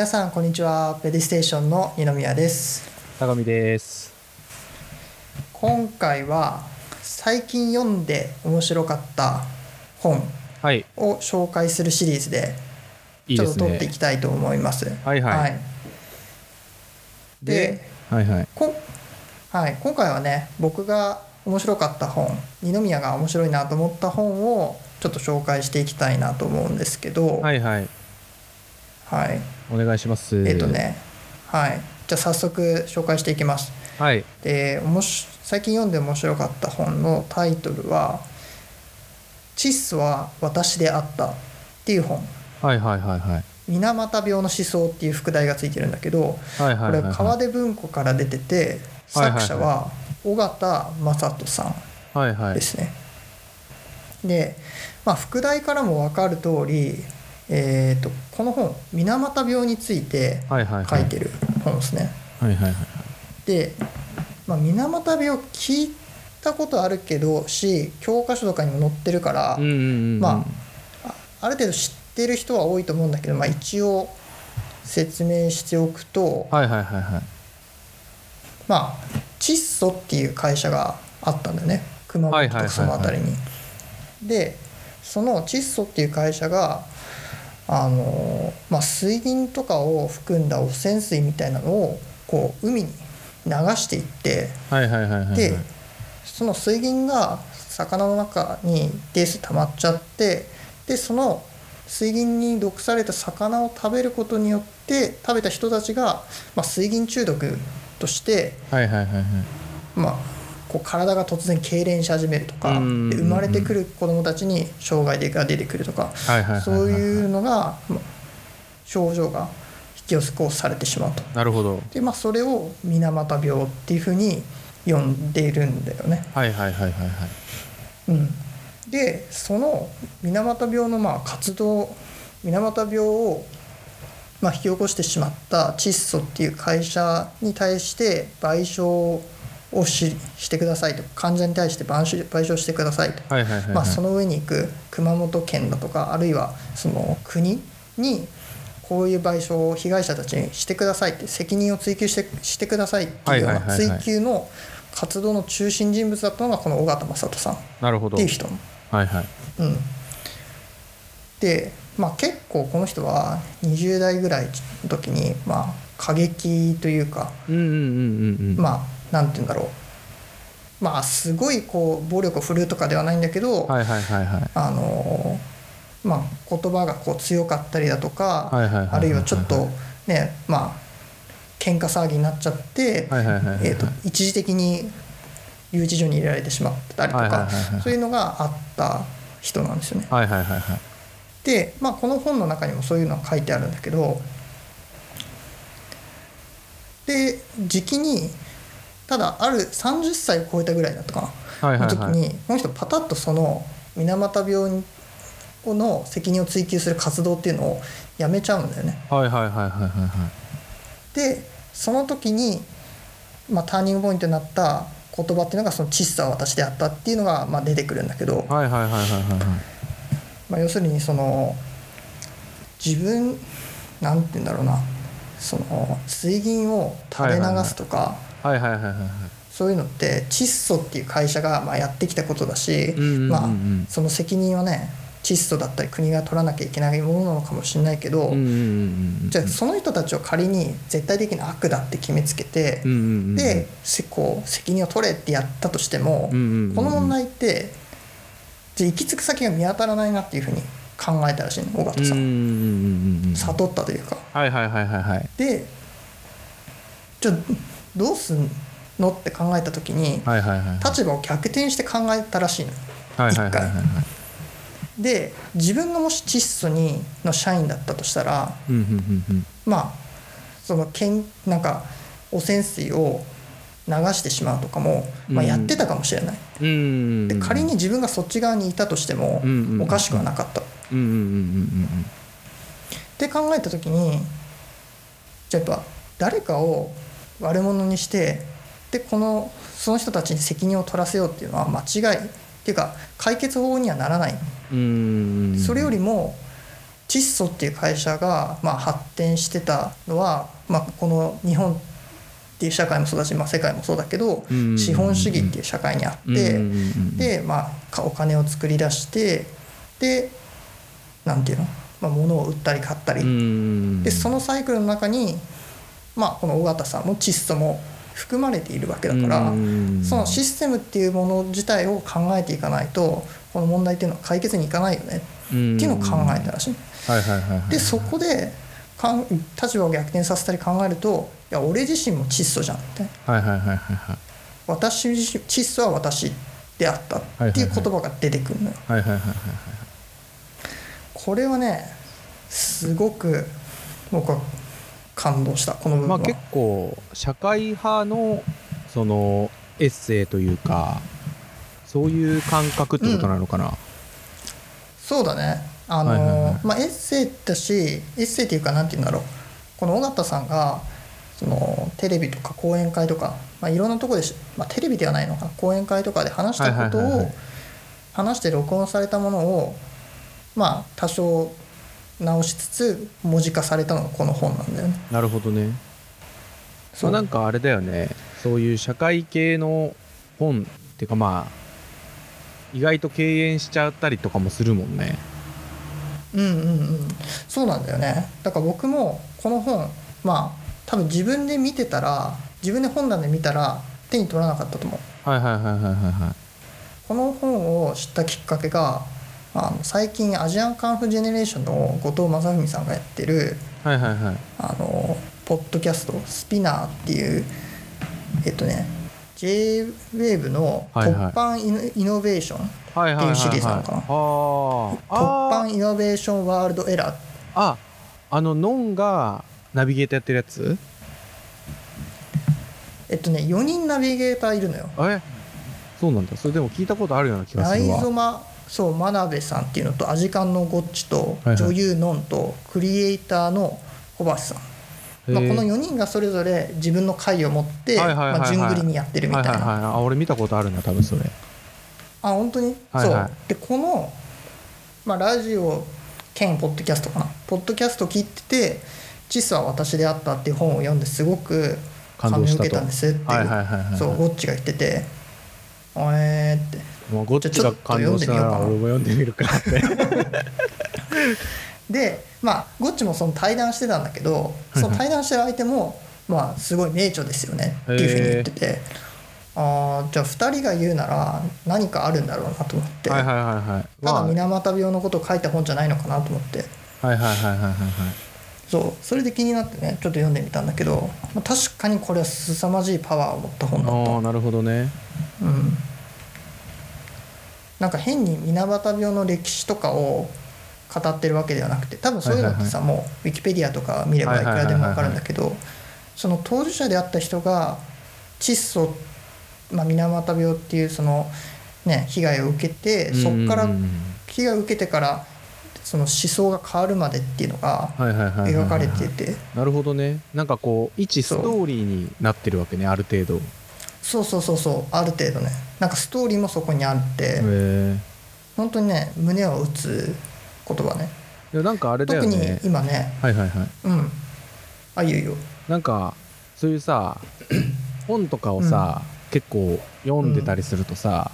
皆さんこんにちは。ペディステーションの二宮です。高見です。今回は最近読んで面白かった本はい。を紹介するシリーズでちょっと撮っていねきたいと思います。はいはい。ではいはい。こはい、今回はね僕が面白かった本二宮が面白いなと思った本をちょっと紹介していきたいなと思うんですけど。はいはい。はいお願いします。えっ、とねはい。じゃあ早速紹介していきます。はい。でおもし最近読んで面白かった本のタイトルは「チッソは私であった」っていう本。はいはいはいはい。水俣病の思想っていう副題がついてるんだけどはいはいはいこれ川出文庫から出ててはいはいはい作者は尾形正人さんはいはいですね。で、まあ、副題からも分かる通り、えー、とこの本水俣病について書いてる本ですね。はいはいはいで、まあ、水俣病聞いたことあるけどし教科書とかにも載ってるから、まああある程度知ってる人は多いと思うんだけど、まあ、一応説明しておくと、はいはいはいはい。まあチッソっていう会社があったんだよね。熊本とかその辺りに。でそのチッソっていう会社があの、まあ、水銀とかを含んだ汚染水みたいなのをこう海に流していってでその水銀が魚の中に一定数溜まっちゃってでその水銀に毒された魚を食べることによって食べた人たちが、まあ、水銀中毒として、まあ、こう体が突然痙攣し始めるとか生まれてくる子どもたちに障害が出てくるとかそういうのが、まあ症状が引き起こされてしまうと。なるほど。でまあ、それを水俣病っていうふうに呼んでいるんだよね。はいはいはいはいはい。うん、でその水俣病のまあ活動水俣病をまあ引き起こしてしまった窒素っていう会社に対して賠償をししてくださいと患者に対して賠償賠償してくださいと、まあ、その上に行く熊本県だとかあるいはその国にこういう賠償を被害者たちにしてくださいって責任を追及してしてくださいっていうような追及の活動の中心人物だったのがこの尾形正人さん。っていう人。はいはい。うん、で、まあ、結構この人は20代ぐらいの時に、まあ、過激というかまあなんて言うんだろう。まあすごいこう暴力を振るうとかではないんだけど、はいはいはいはい。あのまあ、言葉がこう強かったりだとか、はいはいあるいはちょっとねまあ喧嘩騒ぎになっちゃって、はいはいはいはいえーと一時的に留置所に入れられてしまったりとか、はいはいはいはいそういうのがあった人なんですよね。はいはいはいはい。で、まあ、この本の中にもそういうのが書いてあるんだけどで時期にただある30歳を超えたぐらいだったかな、はいはいはい。の時にこの人パタッとその水俣病にの責任を追及する活動っていうのをやめちゃうんだよね。はいはいはいはいはいはい。でその時に、まあ、ターニングポイントになった言葉っていうのがその「窒素は私であった」っていうのがまあ出てくるんだけど、はいはいはいはいはいはい。まあ、要するにその自分なんて言うんだろうな。その水銀を垂れ流すとか、はいはいはいはいはいそういうのって窒素っていう会社がまあやってきたことだし、まあ、その責任はね窒素だったり国が取らなきゃいけないものなのかもしれないけど、じゃあその人たちを仮に絶対的な悪だって決めつけて、でせこう責任を取れってやったとしても、この問題ってじゃあ行き着く先が見当たらないなっていうふうに考えたらしいの尾形さん。悟ったというか。はいはいはいはいはい。でじゃあどうすんの？って考えた時にはいはいはい立場を逆転して考えたらしいの。はいはいはいはいはい。で自分がもし窒素にの社員だったとしたらまあそのけんなんか汚染水を流してしまうとかも、まあ、うん。やってたかもしれない、うんで仮に自分がそっち側にいたとしてもおかしくはなかった、って考えた時にじゃあやっぱ誰かを悪者にしてでこのその人たちに責任を取らせようっていうのは間違い。っていうか解決法にはならない、それよりも窒素っていう会社が、まあ、発展してたのは、まあ、この日本っていう社会もそうだし、まあ、世界もそうだけど、うん。資本主義っていう社会にあって、で、まあか、お金を作り出してでなんていうの、まあ、物を売ったり買ったり、うん。でそのサイクルの中に、まあ、この尾形さんも窒素も含まれているわけだから、うん。そのシステムっていうもの自体を考えていかないとこの問題っていうのは解決にいかないよねっていうのを考えたらしい。でそこでかん立場を逆転させたり考えるといや俺自身も窒素じゃんって。はいはいはいはいはい。私自身窒素は私であったっていう言葉が出てくるのよ。はいはいはいはい。これはねすごく僕は感動したこの部分は。まあ結構社会派のそのエッセイというかそういう感覚ってことなのかな、そうだね。あの、はいはいはい。まあエッセイだしエッセイっていうかなんて言うんだろう。この尾形さんがそのテレビとか講演会とか、まあ、いろんなところでし、まあ、テレビではないのかな講演会とかで話したことをはいはいはいはい。話して録音されたものをまあ多少直しつつ文字化されたのがこの本なんだよね。なるほどね。まそう。あなんかあれだよね。そういう社会系の本っていうかまあ意外と敬遠しちゃったりとかもするもんね。うんうんうん。そうなんだよね。だから僕もこの本まあ多分自分で見てたら自分で本棚で見たら手に取らなかったと思う。はいはいはいはいはいはい。この本を知ったきっかけがあの最近アジアンカンフージェネレーションの後藤正文さんがやってるはいはいはい。あのポッドキャストスピナーっていうえっとね JWAVE の「はいはい。突版イノイノベーション」っていうシリーズなのかな。突あー。版イノベーションワールドエラーああのノンがナビゲーターやってるやつ？えっとね4人ナビゲーターいるのよ。え？そうなんだ。それでも聞いたことあるような気がするわ。ゾマそう真鍋さんっていうのとアジカンのゴッチと女優のんとクリエイターの小橋さん、まあ、この4人がそれぞれ自分の回を持って順繰りにやってるみたいな、はいはいはい。あ俺見たことあるな多分それ。あ本当に、はいはい。そう。でこの、まあ、ラジオ兼ポッドキャストかな。ポッドキャスト聞いてて「チスは私であった」っていう本を読んですごく感銘を受けたんですっていう。そうゴッチが言ってて「おえー」ってまあ、ゴッチが感動したら俺も読んでみるかって。でまあゴッチもその対談してたんだけどその対談してる相手もまあすごい名著ですよねっていうふうに言ってて。あーじゃあ2人が言うなら何かあるんだろうなと思って。はいはいはいはい。ただま水俣病のことを書いた本じゃないのかなと思って。あはいはいはいはいはいはい。そうそれで気になってねちょっと読んでみたんだけど、まあ、確かにこれは凄まじいパワーを持った本だった。ああなるほどね。うんなんか変に水俣病の歴史とかを語ってるわけではなくて多分そういうのってさ、もうウィキペディアとか見ればいくらでも分かるんだけどその当事者であった人が窒素、まあ、水俣病っていうその、ね、被害を受けてそこから被害を受けてからその思想が変わるまでっていうのが描かれてて。なるほどね。なんかこう一ストーリーになってるわけねある程度。へそうそうそうそうある程度ね。なんかストーリーもそこにあってえ本当にね胸を打つ言葉ね。いやなんかあれだよ特にね今ね。はいはいはい。うん。あいいよいいよ。なんかそういうさ 本とかをさ、結構読んでたりするとさ、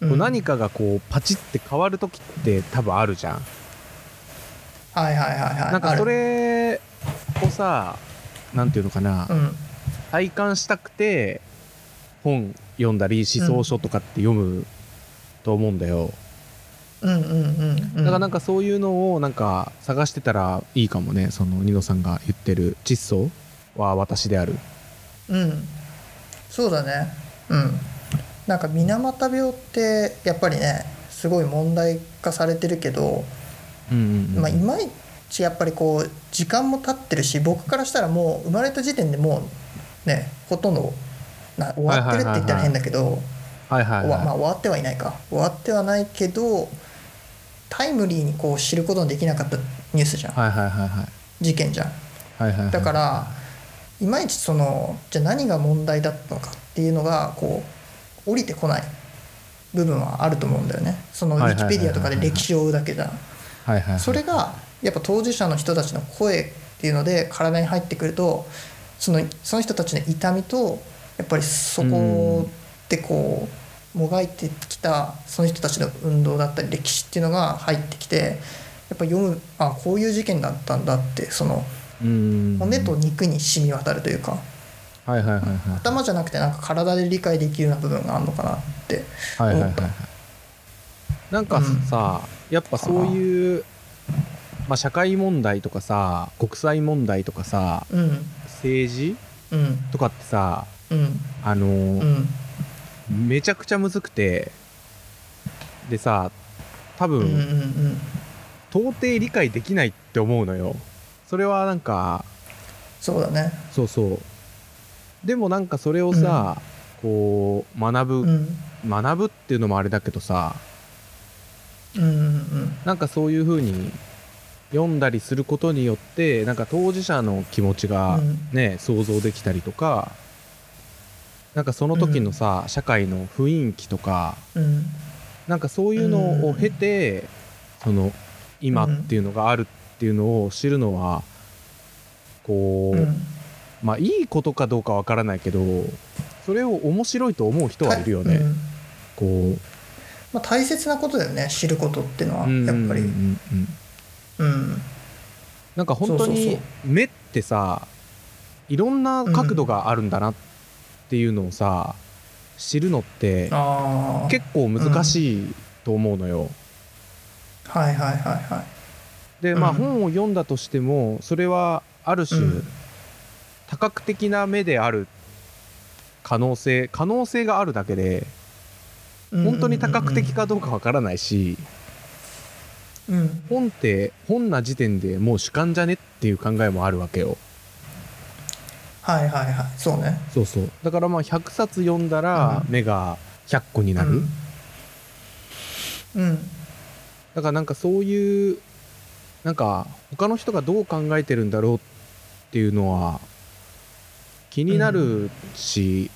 うん。こう何かがこうパチって変わる時って多分あるじゃん、はいはいはいはい。なんかそれをさなんていうのかな、うん体感したくて本読んだり思想書とかって読むと思うんだよ、うんうんうんうん。だからなんかそういうのをなんか探してたらいいかもね。そのニノさんが言ってる窒素は私である。うん。そうだね。うん。なんか水俣病ってやっぱりねすごい問題化されてるけど、うんうんうん。まあ、いまいちやっぱりこう時間も経ってるし僕からしたらもう生まれた時点でもうねほとんどな終わってるって言ったら変だけど、まあ、終わってはいないか。終わってはないけどタイムリーにこう知ることのできなかったニュースじゃん、はいはいはいはい。事件じゃん。はいはいはい。だからいまいちそのじゃあ何が問題だったのかっていうのがこう降りてこない部分はあると思うんだよね。そのウィキペディアとかで歴史を追うだけじゃはいはいはい。それがやっぱ当事者の人たちの声っていうので体に入ってくるとそのその人たちの痛みとやっぱりそこでこうもがいてきたその人たちの運動だったり歴史っていうのが入ってきてやっぱ読むあこういう事件だったんだってそのうん。骨と肉に染み渡るというかはいはいはいはい頭じゃなくてなんか体で理解できるような部分があるのかなってはいはいはい思った。なんかさ、やっぱそういう、まあ、社会問題とかさ国際問題とかさうん政治？うん。とかってさうん。あのうーん。めちゃくちゃむずくてでさ多分、うんうんうん到底理解できないって思うのよ。それはなんかそうだね。そうそう。でもなんかそれをさ、こう学ぶ、うん。学ぶっていうのもあれだけどさうんうんなんかそういう風に読んだりすることによってなんか当事者の気持ちがうん。ね、想像できたりとかなんかその時のさ、社会の雰囲気とかうん。なんかそういうのを経て、その今っていうのがあるっていうのを知るのはこう、うん。まあいいことかどうかわからないけどそれを面白いと思う人はいるよね。うん。こう。まあ、大切なことだよね知ることっていうのはうんやっぱり。うんうんうんうんなんか本当に目ってさいろんな角度があるんだなっていうのをさ、知るのって結構難しいと思うのよ。はいはいはいはい。でまあうん。本を読んだとしてもそれはある種、うん。多角的な目である可能性可能性があるだけで本当に多角的かどうかわからないし、うんうん本って本な時点でもう主観じゃねっていう考えもあるわけよ。はいはいはい。そうね。そうそう。だからまあ100冊読んだらうん。目が100個になる、うん。うん。だからなんかそういうなんか他の人がどう考えてるんだろうっていうのは気になるし、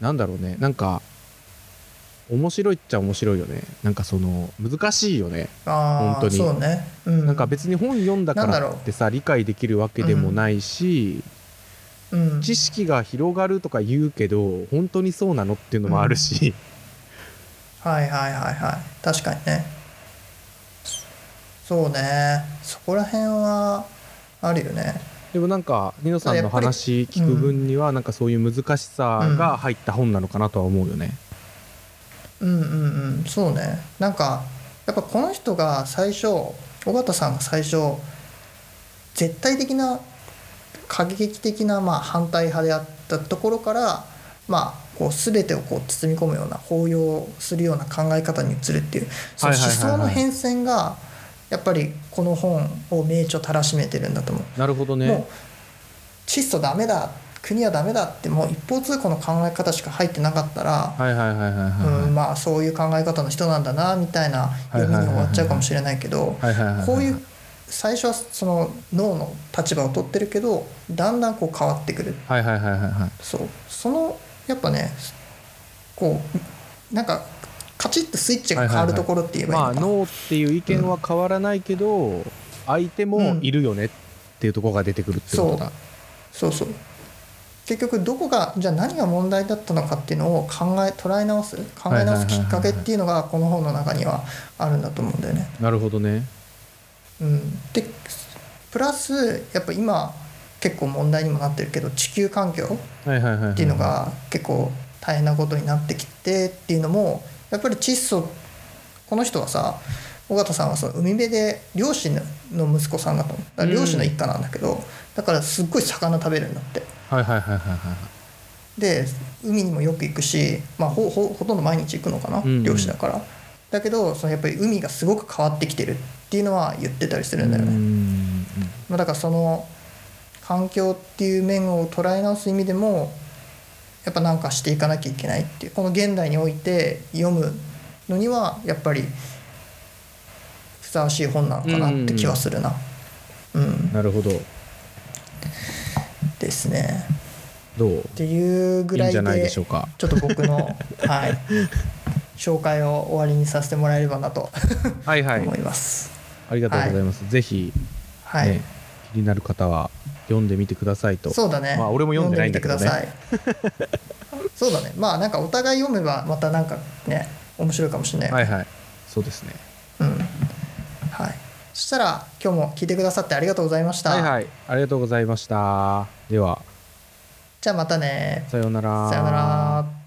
なんだろうね。なんか面白いっちゃ面白いよね。なんかその難しいよね、本当に。そうね、うん、なんか別に本読んだからってさ理解できるわけでもないし、うん。知識が広がるとか言うけど本当にそうなのっていうのもあるし、はいはいはいはい。確かにね。そうね。そこら辺はあるよね。でもなんかニノさんの話聞く分にはなんかそういう難しさが入った本なのかなとは思うよね。うんうんうんそうねなんかやっぱこの人が最初尾形さんが最初絶対的な過激的なまあ反対派であったところからまあこう全てをこう包み込むような包容するような考え方に移るっていうその思想の変遷がやっぱりこの本を名著たらしめてるんだと思う。なるほどね。もう窒素ダメだ国はダメだってもう一方通行の考え方しか入ってなかったら、はいはいはいはいはい。うん、まあそういう考え方の人なんだなみたいな読みに終わっちゃうかもしれないけどはいはいはいはいこういう最初はその脳の立場を取ってるけどだんだんこう変わってくる。はいはいはいはいはい。そう。そのやっぱねこうなんかカチッとスイッチが変わるところって言えばいいまあのか。な、ノーっていう意見は変わらないけど、相手もいるよねっていうところが出てくるってことだ。そうそう結局どこがじゃあ何が問題だったのかっていうのを考え捉え直す考え直すきっかけっていうのがこの本の中にはあるんだと思うんだよね。なるほどね。うん、でプラスやっぱ今結構問題にもなってるけど地球環境。っていうのが結構大変なことになってきてっていうのもやっぱり窒素この人はさ尾形さんはその海辺で漁師の息子さんだと思うだから漁師の一家なんだけど、だからすっごい魚食べるんだってはいはいはいはいはい。で海にもよく行くし、まあ、ほほほとんど毎日行くのかな、うん。うん漁師だから。だけどそのやっぱり海がすごく変わってきてるっていうのは言ってたりするんだよね、うーんまあ、だからその環境っていう面を捉え直す意味でもやっぱ何かしていかなきゃいけないっていう。この現代において読むのにはやっぱりふさわしい本なのかなって気はするな。うん、なるほど。ですね。どう？っていうぐらいいいんじゃないででしょうか。ちょっと僕の はい紹介を終わりにさせてもらえればなとはいはい思います。ありがとうございます、ぜひ、はい、ね、気になる方は読んでみてくださいとそうだね。まあ俺も読んでないんだけどね読んでみてください。そうだね。まあなんかお互い読めばまたなんかね面白いかもしれない。はいはいそうですね。そしたら今日も聞いてくださってありがとうございました。はいはいありがとうございましたではじゃあまたね。さようならさよなら。